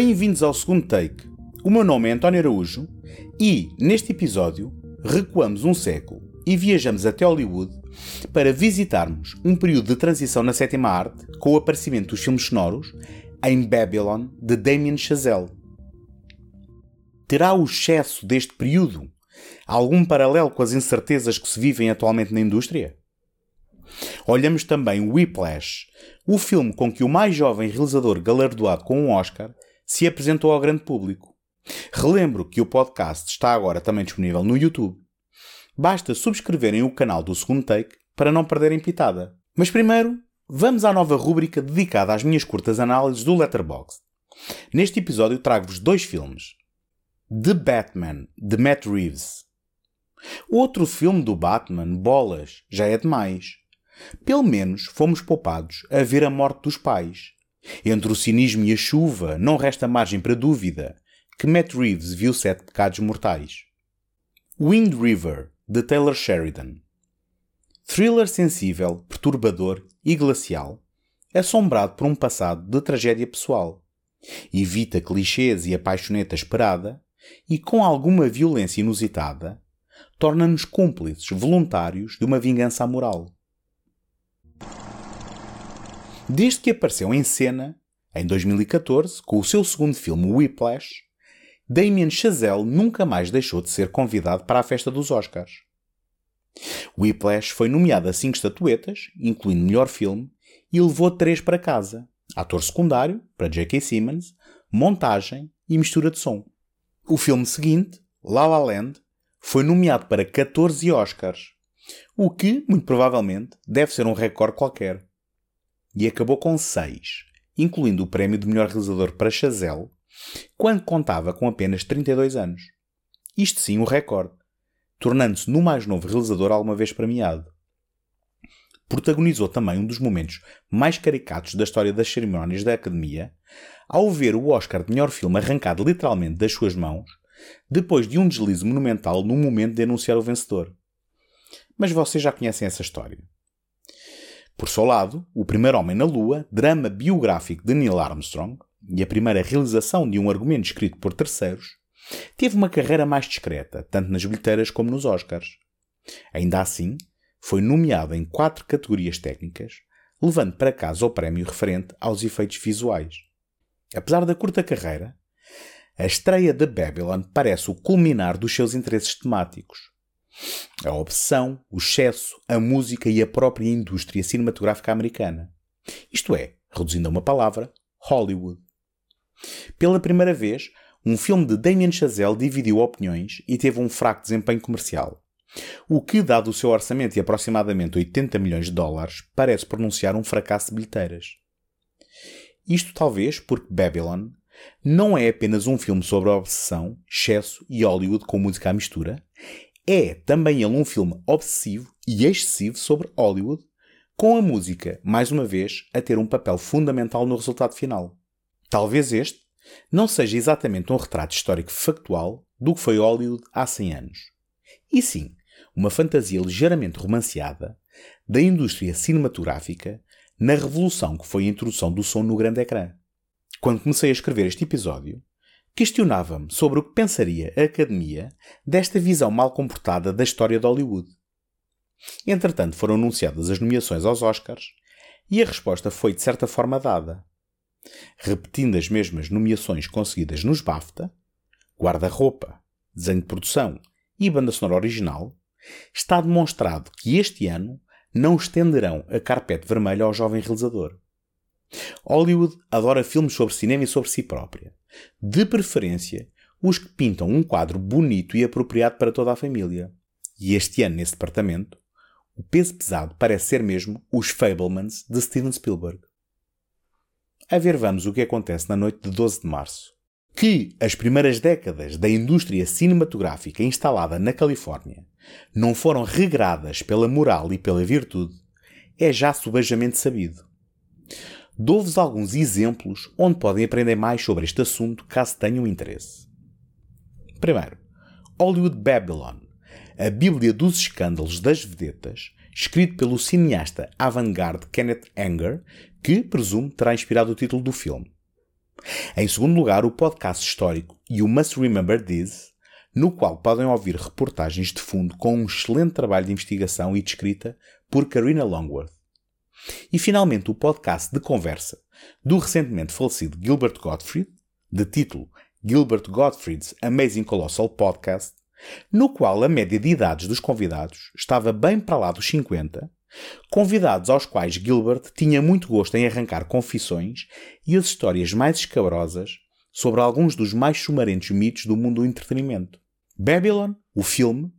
Bem-vindos ao segundo take. O meu nome é António Araújo e, neste episódio, recuamos um século e viajamos até Hollywood para visitarmos um período de transição na sétima arte com o aparecimento dos filmes sonoros em Babylon de Damien Chazelle. Terá o excesso deste período algum paralelo com as incertezas que se vivem atualmente na indústria? Olhamos também Whiplash, o filme com que o mais jovem realizador galardoado com um Oscar se apresentou ao grande público. Relembro que o podcast está agora também disponível no YouTube. Basta subscreverem o canal do Segundo Take para não perderem pitada. Mas primeiro, vamos à nova rúbrica dedicada às minhas curtas análises do Letterboxd. Neste episódio trago-vos dois filmes. The Batman, de Matt Reeves. Outro filme do Batman, Bolas, já é demais. Pelo menos fomos poupados a ver a morte dos pais. Entre o cinismo e a chuva, não resta margem para dúvida que Matt Reeves viu sete pecados mortais. Wind River, de Taylor Sheridan. Thriller sensível, perturbador e glacial, assombrado por um passado de tragédia pessoal. Evita clichês e a paixoneta esperada e, com alguma violência inusitada, torna-nos cúmplices voluntários de uma vingança amoral. Desde que apareceu em cena, em 2014, com o seu segundo filme Whiplash, Damien Chazelle nunca mais deixou de ser convidado para a festa dos Oscars. Whiplash foi nomeado a cinco estatuetas, incluindo melhor filme, e levou três para casa: ator secundário, para J.K. Simmons, montagem e mistura de som. O filme seguinte, La La Land, foi nomeado para 14 Oscars, o que, muito provavelmente, deve ser um recorde qualquer e acabou com seis, incluindo o prémio de melhor realizador para Chazelle, quando contava com apenas 32 anos. Isto sim um recorde, tornando-se no mais novo realizador alguma vez premiado. Protagonizou também um dos momentos mais caricatos da história das cerimónias da Academia, ao ver o Oscar de melhor filme arrancado literalmente das suas mãos, depois de um deslize monumental no momento de anunciar o vencedor. Mas vocês já conhecem essa história. Por seu lado, O Primeiro Homem na Lua, drama biográfico de Neil Armstrong, e a primeira realização de um argumento escrito por terceiros, teve uma carreira mais discreta, tanto nas bilheteiras como nos Oscars. Ainda assim, foi nomeado em quatro categorias técnicas, levando para casa o prémio referente aos efeitos visuais. Apesar da curta carreira, a estreia de Babylon parece o culminar dos seus interesses temáticos, a obsessão, o excesso, a música e a própria indústria cinematográfica americana. Isto é, reduzindo a uma palavra, Hollywood. Pela primeira vez, um filme de Damien Chazelle dividiu opiniões e teve um fraco desempenho comercial. O que, dado o seu orçamento de aproximadamente 80 milhões de dólares, parece pronunciar um fracasso de bilheteiras. Isto talvez porque Babylon não é apenas um filme sobre obsessão, excesso e Hollywood com música à mistura, é também ele um filme obsessivo e excessivo sobre Hollywood, com a música, mais uma vez, a ter um papel fundamental no resultado final. Talvez este não seja exatamente um retrato histórico factual do que foi Hollywood há 100 anos. E sim, uma fantasia ligeiramente romanceada da indústria cinematográfica na revolução que foi a introdução do som no grande ecrã. Quando comecei a escrever este episódio, questionava-me sobre o que pensaria a Academia desta visão mal comportada da história de Hollywood. Entretanto, foram anunciadas as nomeações aos Oscars e a resposta foi de certa forma dada. Repetindo as mesmas nomeações conseguidas nos BAFTA, guarda-roupa, desenho de produção e banda sonora original, está demonstrado que este ano não estenderão a carpete vermelha ao jovem realizador. Hollywood adora filmes sobre cinema e sobre si própria. De preferência, os que pintam um quadro bonito e apropriado para toda a família. E este ano, nesse departamento, o peso pesado parece ser mesmo os Fablemans de Steven Spielberg. A ver vamos o que acontece na noite de 12 de março. Que as primeiras décadas da indústria cinematográfica instalada na Califórnia não foram regradas pela moral e pela virtude é já subajamente sabido. Dou-vos alguns exemplos onde podem aprender mais sobre este assunto caso tenham interesse. Primeiro, Hollywood Babylon, a Bíblia dos Escândalos das Vedetas, escrito pelo cineasta avant-garde Kenneth Anger, que, presumo, terá inspirado o título do filme. Em segundo lugar, o podcast histórico You Must Remember This, no qual podem ouvir reportagens de fundo com um excelente trabalho de investigação e de escrita por Karina Longworth. E finalmente o podcast de conversa do recentemente falecido Gilbert Gottfried, de título Gilbert Gottfried's Amazing Colossal Podcast, no qual a média de idades dos convidados estava bem para lá dos 50, convidados aos quais Gilbert tinha muito gosto em arrancar confissões e as histórias mais escabrosas sobre alguns dos mais sumarentos mitos do mundo do entretenimento. Babylon, o filme,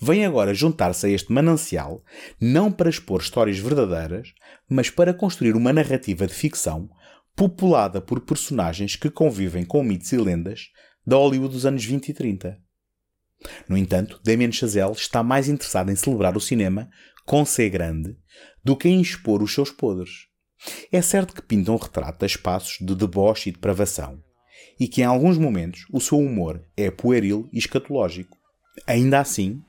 vem agora juntar-se a este manancial não para expor histórias verdadeiras, mas para construir uma narrativa de ficção populada por personagens que convivem com mitos e lendas da Hollywood dos anos 20 e 30. No entanto, Damien Chazelle está mais interessado em celebrar o cinema com C grande do que em expor os seus podres. É certo que pinta um retrato a espaços de deboche e depravação, e que em alguns momentos o seu humor é pueril e escatológico. Ainda assim,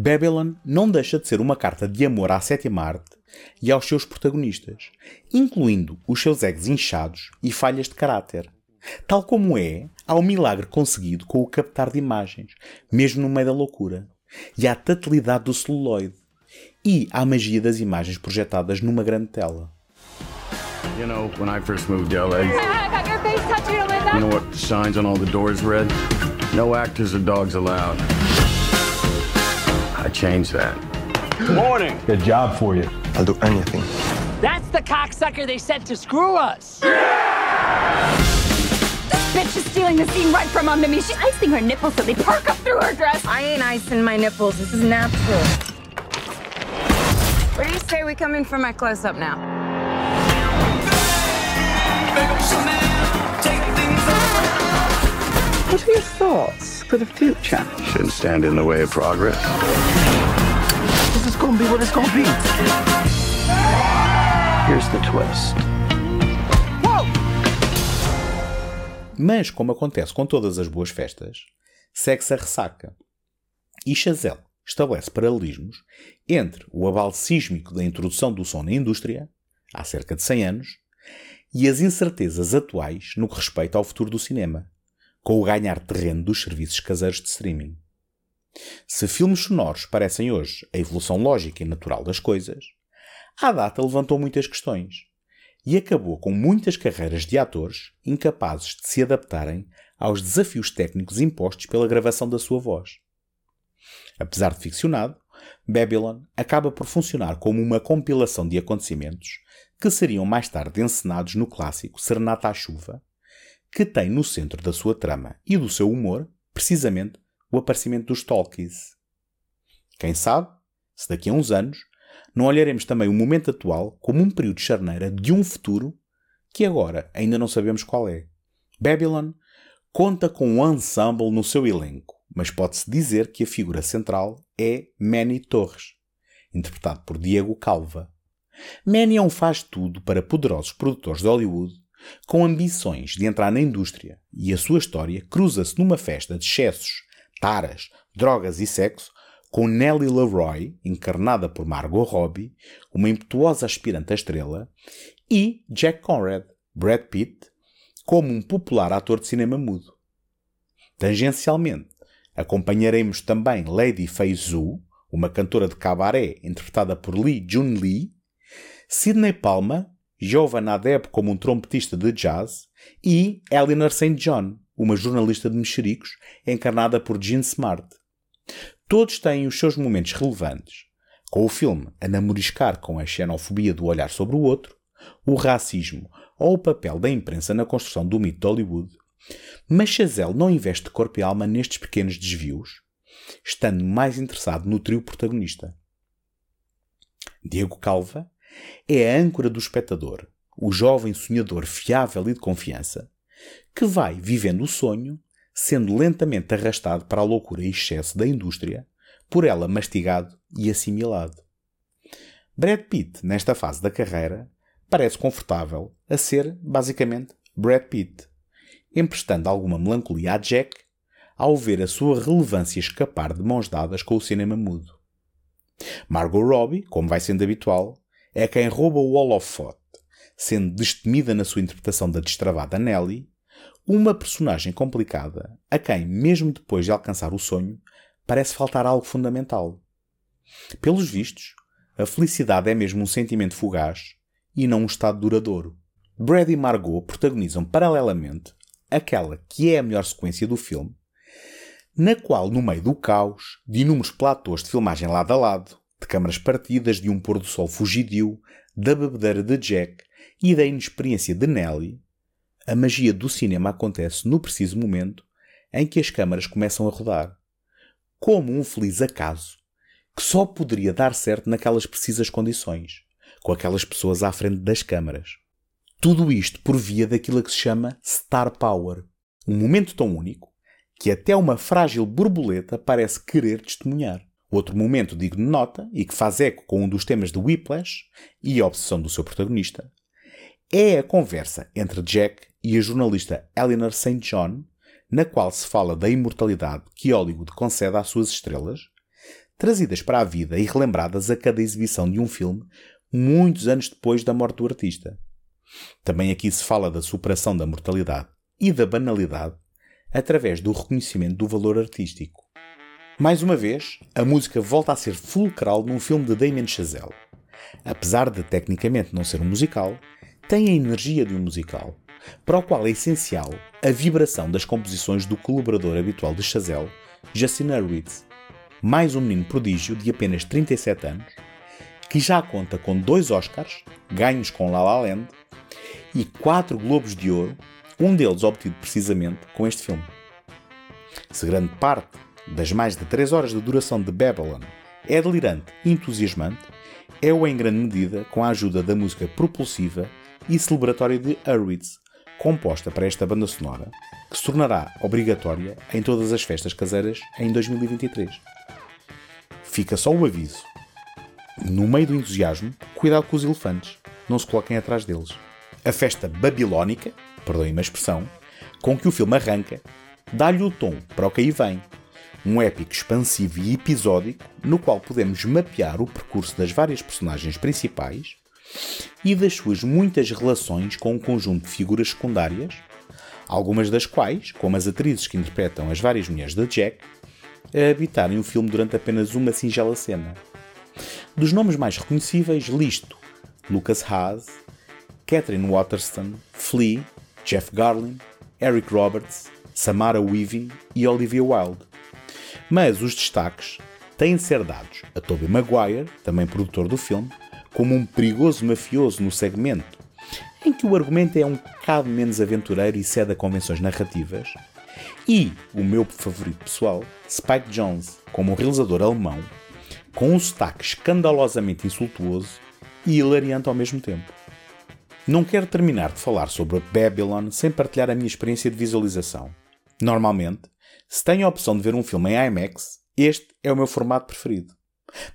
Babylon não deixa de ser uma carta de amor à sétima arte e aos seus protagonistas, incluindo os seus egos inchados e falhas de caráter. Tal como é ao milagre conseguido com o captar de imagens, mesmo no meio da loucura, e à tatilidade do celuloide, e à magia das imagens projetadas numa grande tela. You know, when I first moved to LA, you know what the signs on all the doors read? No actors or dogs allowed. I changed that. Morning. Good job for you. I'll do anything. That's the cocksucker they sent to screw us. This bitch is stealing the scene right from under me. She's icing her nipples so they perk up through her dress. I ain't icing my nipples. This is natural. Where do you say we come in for my close up now? What are your thoughts for the future? Shouldn't stand in the way of progress. This is gonna be what it's gonna be. Here's the twist. Mas, como acontece com todas as boas festas, segue-se a ressaca. E Chazelle estabelece paralelismos entre o abalo sísmico da introdução do som na indústria, há cerca de 100 anos, e as incertezas atuais no que respeita ao futuro do cinema, com o ganhar terreno dos serviços caseiros de streaming. Se filmes sonoros parecem hoje a evolução lógica e natural das coisas, a data levantou muitas questões e acabou com muitas carreiras de atores incapazes de se adaptarem aos desafios técnicos impostos pela gravação da sua voz. Apesar de ficcionado, Babylon acaba por funcionar como uma compilação de acontecimentos que seriam mais tarde encenados no clássico Serenata à Chuva, que tem no centro da sua trama e do seu humor, precisamente, o aparecimento dos Talkies. Quem sabe, se daqui a uns anos não olharemos também o momento atual como um período de charneira de um futuro que agora ainda não sabemos qual é. Babylon conta com um ensemble no seu elenco, mas pode-se dizer que a figura central é Manny Torres, interpretado por Diego Calva. Manny é um faz-tudo para poderosos produtores de Hollywood com ambições de entrar na indústria e a sua história cruza-se numa festa de excessos, taras, drogas e sexo com Nellie Leroy, encarnada por Margot Robbie, uma impetuosa aspirante à estrela, e Jack Conrad, Brad Pitt, como um popular ator de cinema mudo. Tangencialmente, acompanharemos também Lady Fei Zhu, uma cantora de cabaré interpretada por Lee Jun Lee, Sidney Palma, Giovanna Adeb como um trompetista de jazz e Eleanor St. John, uma jornalista de mexericos encarnada por Jean Smart. Todos têm os seus momentos relevantes, com o filme a namoriscar com a xenofobia do olhar sobre o outro, o racismo ou o papel da imprensa na construção do mito de Hollywood. Mas Chazelle não investe corpo e alma nestes pequenos desvios, estando mais interessado no trio protagonista. Diego Calva é a âncora do espectador, o jovem sonhador fiável e de confiança, que vai vivendo o sonho sendo lentamente arrastado para a loucura e excesso da indústria, por ela mastigado e assimilado. Brad Pitt, nesta fase da carreira, parece confortável a ser, basicamente, Brad Pitt, emprestando alguma melancolia a Jack ao ver a sua relevância escapar de mãos dadas com o cinema mudo. Margot Robbie, como vai sendo habitual, é quem rouba o holofote, sendo destemida na sua interpretação da destravada Nellie, uma personagem complicada a quem, mesmo depois de alcançar o sonho, parece faltar algo fundamental. Pelos vistos, a felicidade é mesmo um sentimento fugaz e não um estado duradouro. Brad e Margot protagonizam paralelamente aquela que é a melhor sequência do filme, na qual, no meio do caos, de inúmeros platôs de filmagem lado a lado, de câmaras partidas, de um pôr do sol fugidio, da bebedeira de Jack e da inexperiência de Nellie, a magia do cinema acontece no preciso momento em que as câmaras começam a rodar. Como um feliz acaso que só poderia dar certo naquelas precisas condições, com aquelas pessoas à frente das câmaras. Tudo isto por via daquilo que se chama Star Power, um momento tão único que até uma frágil borboleta parece querer testemunhar. Outro momento digno de nota, e que faz eco com um dos temas de Whiplash e a obsessão do seu protagonista, é a conversa entre Jack e a jornalista Eleanor St. John, na qual se fala da imortalidade que Hollywood concede às suas estrelas, trazidas para a vida e relembradas a cada exibição de um filme muitos anos depois da morte do artista. Também aqui se fala da superação da mortalidade e da banalidade através do reconhecimento do valor artístico. Mais uma vez, a música volta a ser fulcral num filme de Damien Chazelle. Apesar de tecnicamente não ser um musical, tem a energia de um musical, para o qual é essencial a vibração das composições do colaborador habitual de Chazelle, Justin Hurwitz, mais um menino prodígio de apenas 37 anos, que já conta com dois Oscars, ganhos com La La Land, e quatro Globos de Ouro, um deles obtido precisamente com este filme. Se grande parte das mais de 3 horas de duração de Babylon é delirante e entusiasmante, é-o em grande medida com a ajuda da música propulsiva e celebratória de Hurwitz, composta para esta banda sonora, que se tornará obrigatória em todas as festas caseiras em 2023. Fica só o aviso. No meio do entusiasmo, cuidado com os elefantes, não se coloquem atrás deles. A festa babilónica, perdoem-me a expressão, com que o filme arranca, dá-lhe o tom para o que aí vem. Um épico expansivo e episódico no qual podemos mapear o percurso das várias personagens principais e das suas muitas relações com um conjunto de figuras secundárias, algumas das quais, como as atrizes que interpretam as várias mulheres de Jack, habitarem o filme durante apenas uma singela cena. Dos nomes mais reconhecíveis, listo Lucas Haas, Catherine Waterston, Flea, Jeff Garlin, Eric Roberts, Samara Weaving e Olivia Wilde. Mas os destaques têm de ser dados a Tobey Maguire, também produtor do filme, como um perigoso mafioso no segmento, em que o argumento é um bocado menos aventureiro e cede a convenções narrativas, e o meu favorito pessoal, Spike Jones, como um realizador alemão, com um sotaque escandalosamente insultuoso e hilariante ao mesmo tempo. Não quero terminar de falar sobre Babylon sem partilhar a minha experiência de visualização. Normalmente, se tenho a opção de ver um filme em IMAX, este é o meu formato preferido.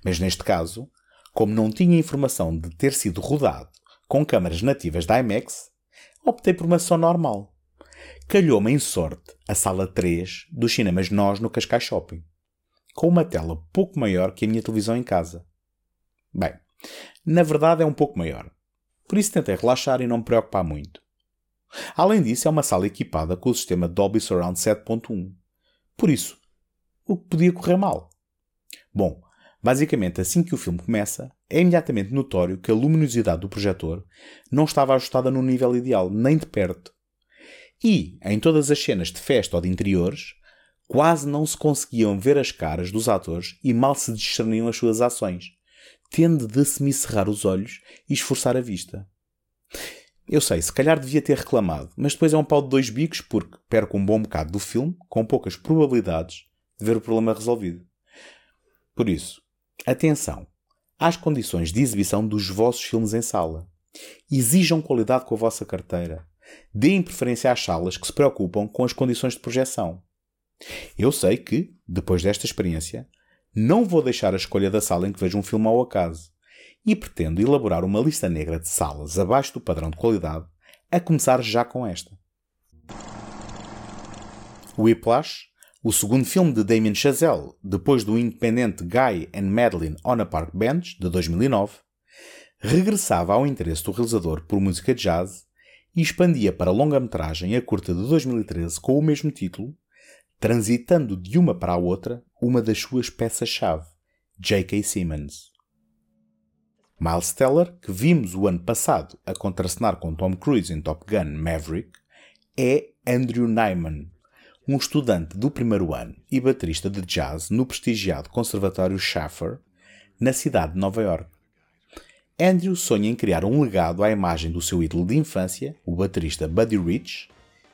Mas neste caso, como não tinha informação de ter sido rodado com câmaras nativas da IMAX, optei por uma sessão normal. Calhou-me em sorte a sala 3 dos cinemas Nós no Cascais Shopping, com uma tela pouco maior que a minha televisão em casa. Bem, na verdade é um pouco maior, por isso tentei relaxar e não me preocupar muito. Além disso, é uma sala equipada com o sistema Dolby Surround 7.1. Por isso, o que podia correr mal? Bom, Basicamente, assim que o filme começa, é imediatamente notório que a luminosidade do projetor não estava ajustada no nível ideal, nem de perto. E, em todas as cenas de festa ou de interiores, quase não se conseguiam ver as caras dos atores e mal se discerniam as suas ações, tendo de semicerrar os olhos e esforçar a vista. Eu sei, se calhar devia ter reclamado, mas depois é um pau de dois bicos porque perco um bom bocado do filme, com poucas probabilidades de ver o problema resolvido. Por isso, Atenção às condições de exibição dos vossos filmes em sala. Exijam qualidade com a vossa carteira. Deem preferência às salas que se preocupam com as condições de projeção. Eu sei que, depois desta experiência, não vou deixar a escolha da sala em que vejo um filme ao acaso e pretendo elaborar uma lista negra de salas abaixo do padrão de qualidade, a começar já com esta. Whiplash o segundo filme de Damien Chazelle, depois do independente Guy and Madeline on a Park Bench, de 2009, regressava ao interesse do realizador por música jazz e expandia para longa-metragem a curta de 2013 com o mesmo título, transitando de uma para a outra uma das suas peças-chave, J.K. Simmons. Miles Teller, que vimos o ano passado a contracenar com Tom Cruise em Top Gun Maverick, é Andrew Nyman, um estudante do primeiro ano e baterista de jazz no prestigiado Conservatório Schaffer, na cidade de Nova York. Andrew sonha em criar um legado à imagem do seu ídolo de infância, o baterista Buddy Rich,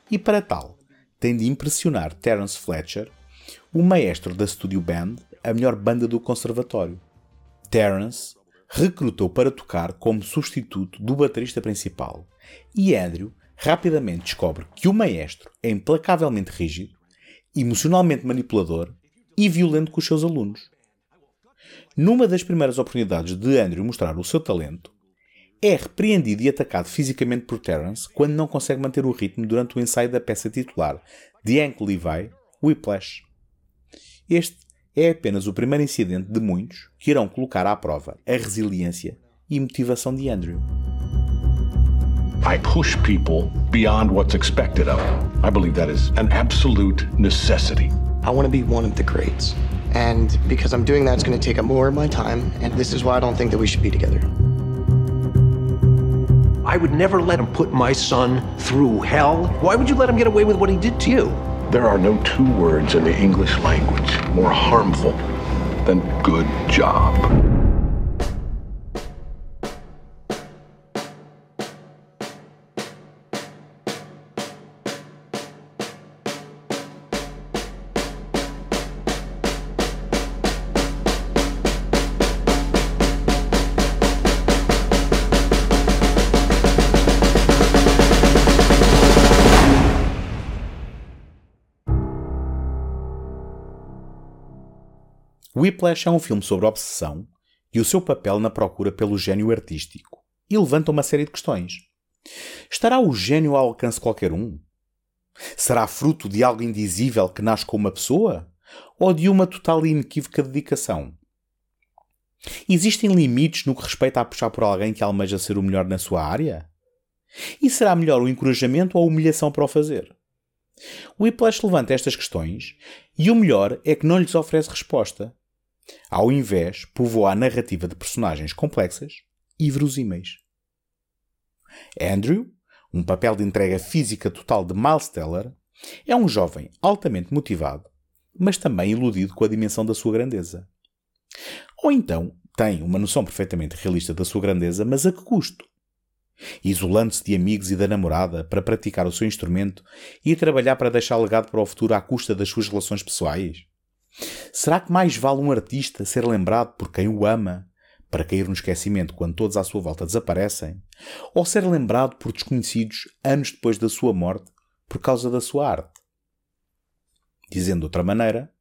e para tal tem de impressionar Terence Fletcher, o maestro da Studio Band, a melhor banda do conservatório. Terence recrutou para tocar como substituto do baterista principal e Andrew rapidamente descobre que o maestro é implacavelmente rígido, emocionalmente manipulador e violento com os seus alunos. Numa das primeiras oportunidades de Andrew mostrar o seu talento, é repreendido e atacado fisicamente por Terence quando não consegue manter o ritmo durante o ensaio da peça titular de Hank Levi, Whiplash. Este é apenas o primeiro incidente de muitos que irão colocar à prova a resiliência e motivação de Andrew. I push people beyond what's expected of them. I believe that is an absolute necessity. I want to be one of the greats. And because I'm doing that, it's going to take up more of my time. And this is why I don't think that we should be together. I would never let him put my son through hell. Why would you let him get away with what he did to you? There are no two words in the English language more harmful than good job. Whiplash é um filme sobre obsessão e o seu papel na procura pelo gênio artístico e levanta uma série de questões. Estará o gênio ao alcance de qualquer um? Será fruto de algo indizível que nasce com uma pessoa? Ou de uma total e inequívoca dedicação? Existem limites no que respeita a puxar por alguém que almeja ser o melhor na sua área? E será melhor o encorajamento ou a humilhação para o fazer? O Whiplash levanta estas questões e o melhor é que não lhes oferece resposta. Ao invés, povoa a narrativa de personagens complexas e verosímeis. Andrew, um papel de entrega física total de Miles Teller, é um jovem altamente motivado, mas também iludido com a dimensão da sua grandeza. Ou então tem uma noção perfeitamente realista da sua grandeza, mas a que custo? Isolando-se de amigos e da namorada para praticar o seu instrumento e trabalhar para deixar legado para o futuro à custa das suas relações pessoais? Será que mais vale um artista ser lembrado por quem o ama, para cair no esquecimento quando todos à sua volta desaparecem, ou ser lembrado por desconhecidos anos depois da sua morte por causa da sua arte? Dizendo de outra maneira,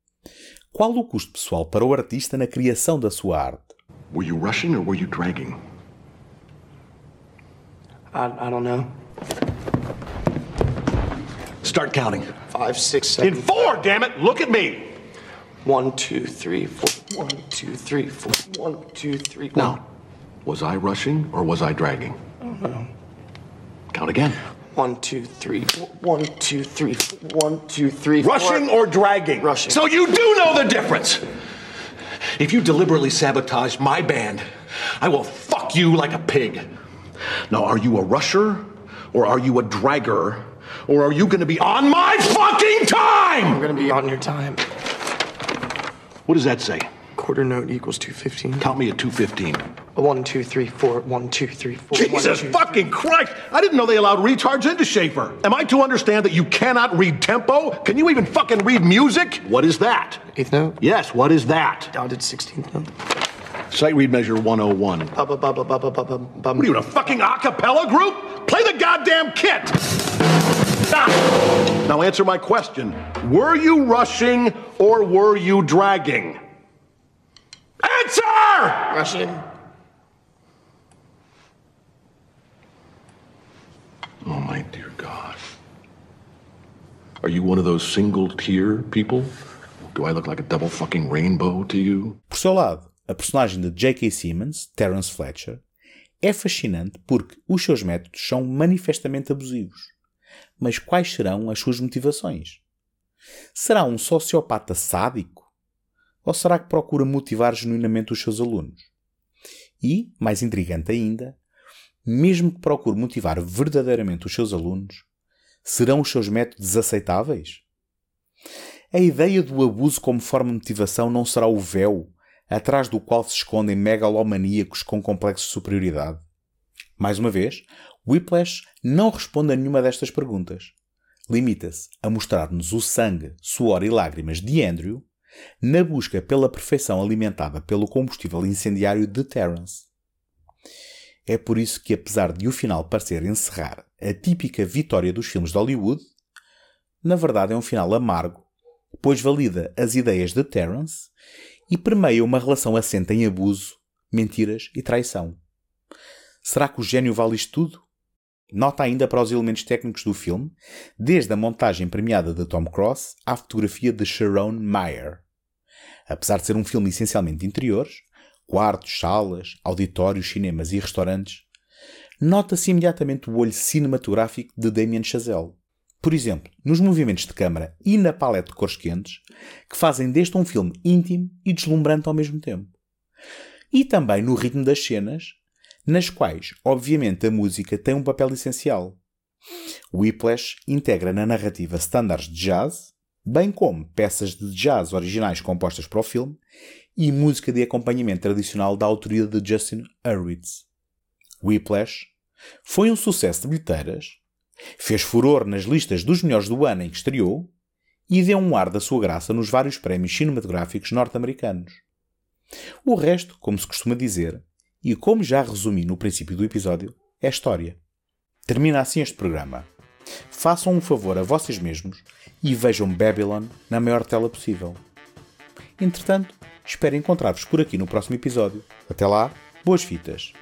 qual o custo pessoal para o artista na criação da sua arte? Were you rushing or were you dragging? I, I don't know. Start counting. Five, six, In seven. four, damn it! Look at me! One, two, three, four. One, two, three, four. One, two, three. Now, was I rushing or was I dragging? Mm-hmm. Count again. One, two, three, four. One, two, three, four. One, two, three, four. Rushing or dragging? Rushing. So you do know the difference! If you deliberately sabotage my band, I will fuck you like a pig. Now, are you a rusher or are you a dragger? Or are you going to be on my fucking time? I'm gonna be on your time. What does that say? Quarter note equals two fifteen. Count me at 215. One, two, three, four. One, two, three, four. One, Jesus two, fucking Christ! I didn't know they allowed retards into Schaefer. Am I to understand that you cannot read tempo? Can you even fucking read music? What is that? Eighth note. Yes, what is that? Dotted sixteenth note. Sight read measure 101. Ba ba ba ba ba ba ba ba. ba- What are you, in a fucking a cappella group? Play the goddamn kit! Stop! Now answer my question. Were you rushing or were you dragging? Answer! Rushing. Oh, my dear God. Are you one of those single tier people? Do I look like a double fucking rainbow to you? Por seu lado, a personagem de J.K. Simmons, Terence Fletcher, É fascinante porque os seus métodos são manifestamente abusivos. Mas quais serão as suas motivações? Será um sociopata sádico? Ou será que procura motivar genuinamente os seus alunos? E, mais intrigante ainda, mesmo que procure motivar verdadeiramente os seus alunos, serão os seus métodos aceitáveis? A ideia do abuso como forma de motivação não será o véu atrás do qual se escondem megalomaníacos com complexo de superioridade? Mais uma vez, Whiplash não responde a nenhuma destas perguntas. Limita-se a mostrar-nos o sangue, suor e lágrimas de Andrew na busca pela perfeição alimentada pelo combustível incendiário de Terence. É por isso que, apesar de o final parecer encerrar a típica vitória dos filmes de Hollywood, na verdade é um final amargo, pois valida as ideias de Terence e permeia uma relação assente em abuso, mentiras e traição. Será que o gênio vale isto tudo? Nota ainda para os elementos técnicos do filme, desde a montagem premiada de Tom Cross à fotografia de Sharon Meyer. Apesar de ser um filme essencialmente de interiores, quartos, salas, auditórios, cinemas e restaurantes, nota-se imediatamente o olho cinematográfico de Damien Chazelle. Por exemplo, nos movimentos de câmara e na paleta de cores quentes, que fazem deste um filme íntimo e deslumbrante ao mesmo tempo. E também no ritmo das cenas, nas quais, obviamente, a música tem um papel essencial. Whiplash integra na narrativa standards de jazz, bem como peças de jazz originais compostas para o filme e música de acompanhamento tradicional da autoria de Justin Hurwitz. Whiplash foi um sucesso de bilheteiras, fez furor nas listas dos melhores do ano em que estreou e deu um ar da sua graça nos vários prémios cinematográficos norte-americanos. O resto, como se costuma dizer, e como já resumi no princípio do episódio, é história. Termina assim este programa. Façam um favor a vocês mesmos e vejam Babylon na maior tela possível. Entretanto, espero encontrar-vos por aqui no próximo episódio. Até lá, boas fitas!